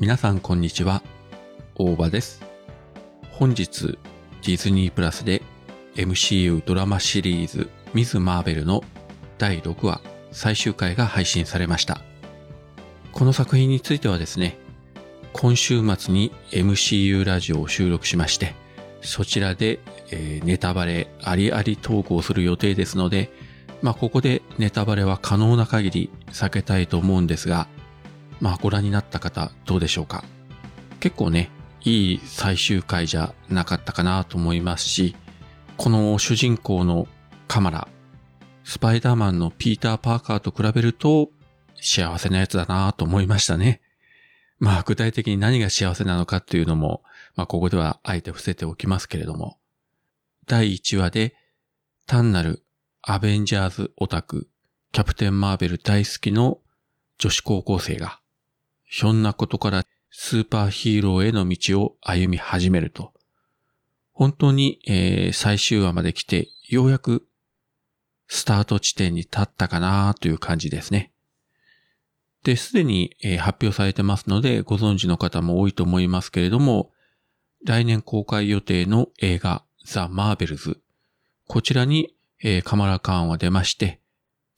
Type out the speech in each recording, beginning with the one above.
皆さんこんにちは、大場です。本日、ディズニープラスで MCU ドラマシリーズミズ・マーベルの第6話最終回が配信されました。この作品についてはですね、今週末に MCU ラジオを収録しまして、そちらで、えーネタバレありあり投稿する予定ですので、まあここでネタバレは可能な限り避けたいと思うんですが、まあご覧になった方どうでしょうか？結構ね、いい最終回じゃなかったかなと思いますし、この主人公のカマラ、スパイダーマンのピーター・パーカーと比べると幸せなやつだなと思いましたね。まあ具体的に何が幸せなのかっていうのも、まあここではあえて伏せておきますけれども、第1話で単なるアベンジャーズオタク、キャプテン・マーベル大好きの女子高校生が、ひょんなことからスーパーヒーローへの道を歩み始めると。本当に、えー最終話まで来て、ようやくスタート地点に立ったかなという感じですね。で、すでに、えー発表されてますので、ご存知の方も多いと思いますけれども、来年公開予定の映画、ザ・マーベルズ。こちらに、えーカマラ・カーンは出まして、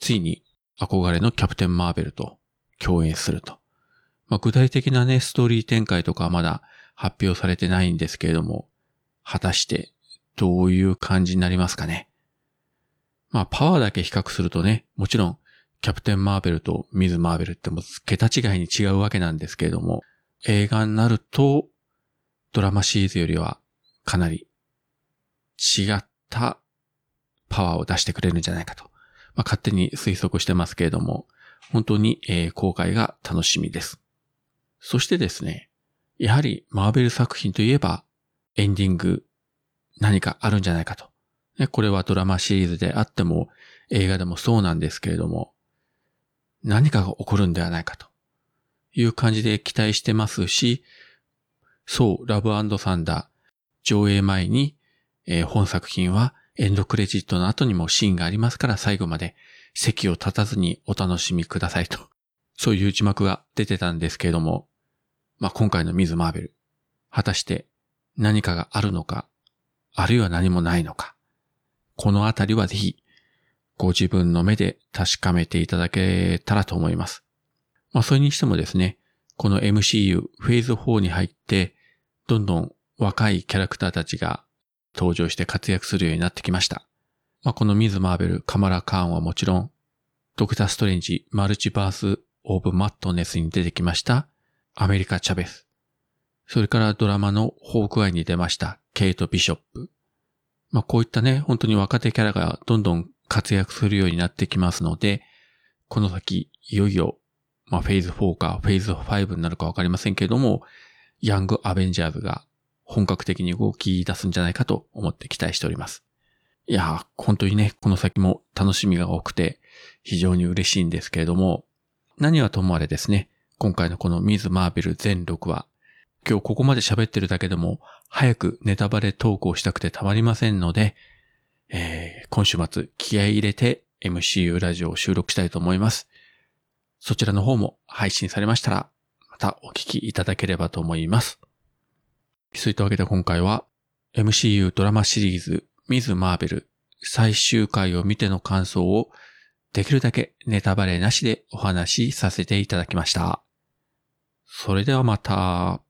ついに憧れのキャプテン・マーベルと共演すると。まあ、具体的なね、ストーリー展開とかはまだ発表されてないんですけれども、果たしてどういう感じになりますかね？まあ、パワーだけ比較するとね、もちろん、キャプテン・マーベルとミズ・マーベルってもう桁違いに違うわけなんですけれども、映画になると、ドラマシリーズよりはかなり違ったパワーを出してくれるんじゃないかと。まあ、勝手に推測してますけれども、本当に、えー公開が楽しみです。そしてですね、やはりマーベル作品といえばエンディング何かあるんじゃないかと。これはドラマシリーズであっても映画でもそうなんですけれども、何かが起こるんではないかという感じで期待してますし、そう、ラブサンダー上映前に、えー本作品はエンドクレジットの後にもシーンがありますから最後まで席を立たずにお楽しみくださいと。そういう字幕が出てたんですけれども、まあ、今回のミズ・マーベル、果たして何かがあるのか、あるいは何もないのか、このあたりはぜひ、ご自分の目で確かめていただけたらと思います。まあ、それにしてもですね、この MCU フェーズ4に入って、どんどん若いキャラクターたちが登場して活躍するようになってきました。まあ、このミズ・マーベル、カマラ・カーンはもちろん、ドクター・ストレンジ、マルチバース・オブ・マットネスに出てきました、アメリカ・チャベス。それからドラマのホークアイに出ました、ケイト・ビショップ。まあ、こういったね、本当に若手キャラがどんどん活躍するようになってきますので、この先、いよいよ、まあ、フェーズ4かフェーズ5になるかわかりませんけれども、ヤング・アベンジャーズが本格的に動き出すんじゃないかと思って期待しております。いやー、本当にね、この先も楽しみが多くて、非常に嬉しいんですけれども、何はともあれですね、今回のこのミズ・マーベル全6話、今日ここまで喋ってるだけでも、早くネタバレ投稿したくてたまりませんので、えー今週末気合い入れて MCU ラジオを収録したいと思います。そちらの方も配信されましたら、またお聞きいただければと思います。そういったわけで今回は MCU ドラマシリーズミズ・マーベル最終回を見ての感想をできるだけネタバレなしでお話しさせていただきました。それではまた。